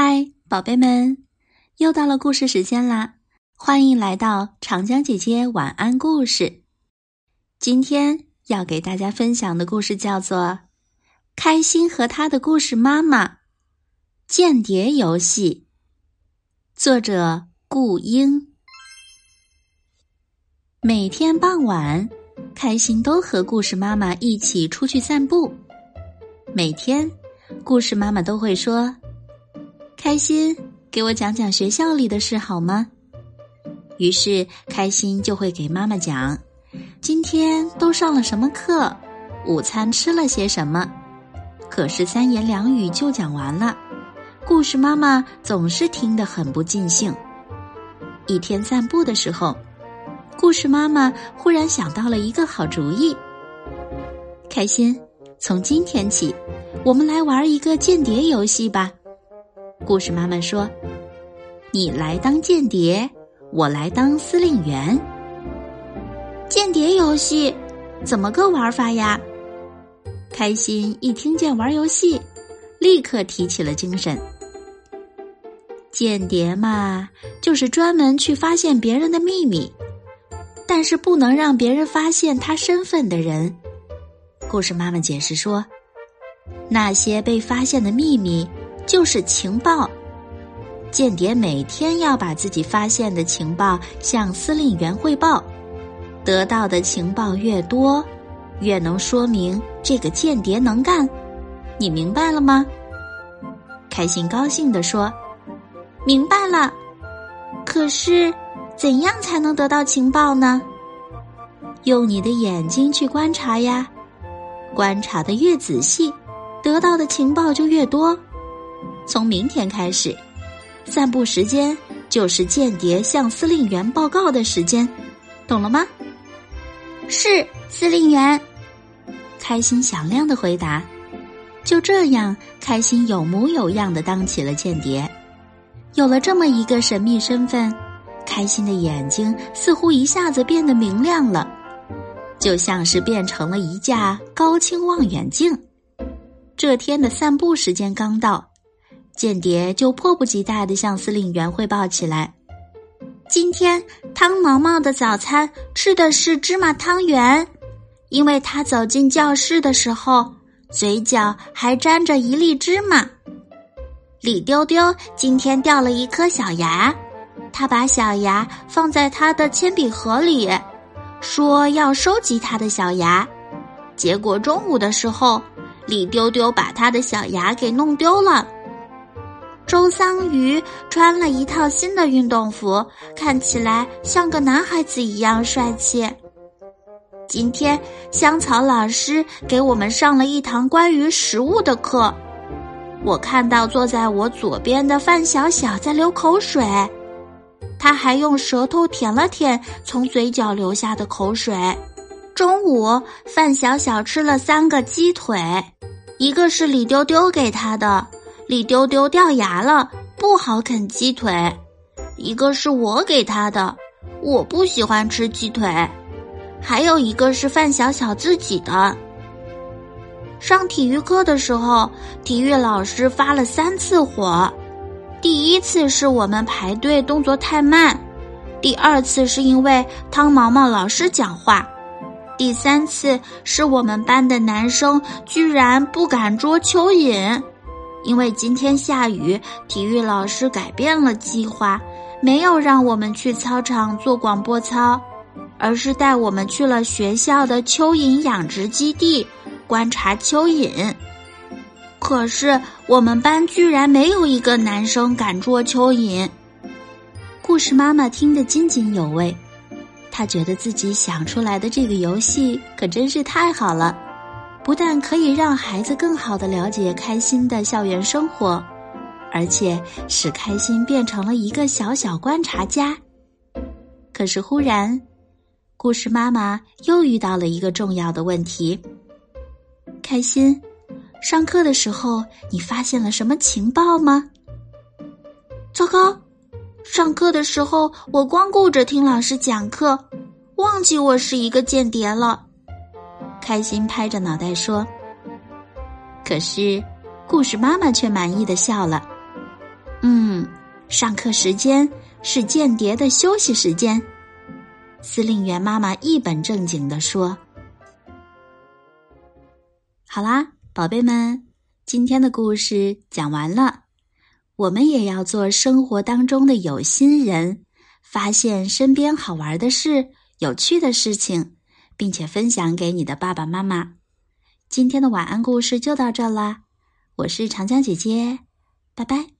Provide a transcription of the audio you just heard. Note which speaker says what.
Speaker 1: 嗨，宝贝们，又到了故事时间啦！欢迎来到长江姐姐晚安故事。今天要给大家分享的故事叫做《开心和他的故事妈妈：间谍游戏》，作者顾英。每天傍晚，开心都和故事妈妈一起出去散步。每天，故事妈妈都会说。开心，给我讲讲学校里的事好吗？于是开心就会给妈妈讲，今天都上了什么课，午餐吃了些什么。可是三言两语就讲完了，故事妈妈总是听得很不尽兴。一天散步的时候，故事妈妈忽然想到了一个好主意。开心，从今天起，我们来玩一个间谍游戏吧。故事妈妈说：“你来当间谍，我来当司令员。间谍游戏怎么个玩法呀？”开心一听见玩游戏，立刻提起了精神。间谍嘛，就是专门去发现别人的秘密，但是不能让别人发现他身份的人。故事妈妈解释说：“那些被发现的秘密。”就是情报，间谍每天要把自己发现的情报向司令员汇报，得到的情报越多，越能说明这个间谍能干。你明白了吗？开心高兴地说：“明白了。可是，怎样才能得到情报呢？用你的眼睛去观察呀，观察的越仔细，得到的情报就越多。”从明天开始，散步时间就是间谍向司令员报告的时间，懂了吗？
Speaker 2: 是司令员。
Speaker 1: 开心响亮的回答。就这样，开心有模有样的当起了间谍。有了这么一个神秘身份，开心的眼睛似乎一下子变得明亮了，就像是变成了一架高清望远镜。这天的散步时间刚到。间谍就迫不及待地向司令员汇报起来：“
Speaker 2: 今天汤毛毛的早餐吃的是芝麻汤圆，因为他走进教室的时候，嘴角还沾着一粒芝麻。李丢丢今天掉了一颗小牙，他把小牙放在他的铅笔盒里，说要收集他的小牙。结果中午的时候，李丢丢把他的小牙给弄丢了。”周桑榆穿了一套新的运动服，看起来像个男孩子一样帅气。今天香草老师给我们上了一堂关于食物的课，我看到坐在我左边的范小小在流口水，他还用舌头舔了舔从嘴角流下的口水。中午范小小吃了三个鸡腿，一个是李丢丢给他的。李丢丢掉牙了，不好啃鸡腿。一个是我给他的，我不喜欢吃鸡腿。还有一个是范小小自己的。上体育课的时候，体育老师发了三次火。第一次是我们排队动作太慢，第二次是因为汤毛毛老师讲话，第三次是我们班的男生居然不敢捉蚯蚓。因为今天下雨，体育老师改变了计划，没有让我们去操场做广播操，而是带我们去了学校的蚯蚓养殖基地观察蚯蚓。可是我们班居然没有一个男生敢捉蚯蚓。
Speaker 1: 故事妈妈听得津津有味，她觉得自己想出来的这个游戏可真是太好了。不但可以让孩子更好的了解开心的校园生活，而且使开心变成了一个小小观察家。可是忽然，故事妈妈又遇到了一个重要的问题：开心，上课的时候你发现了什么情报吗？
Speaker 2: 糟糕，上课的时候我光顾着听老师讲课，忘记我是一个间谍了。
Speaker 1: 开心拍着脑袋说：“可是，故事妈妈却满意的笑了。
Speaker 2: 嗯，上课时间是间谍的休息时间。司令员妈妈一本正经地说：“
Speaker 1: 好啦，宝贝们，今天的故事讲完了。我们也要做生活当中的有心人，发现身边好玩的事、有趣的事情，并且分享给你的爸爸妈妈。今天的晚安故事就到这啦，我是长江姐姐，拜拜。”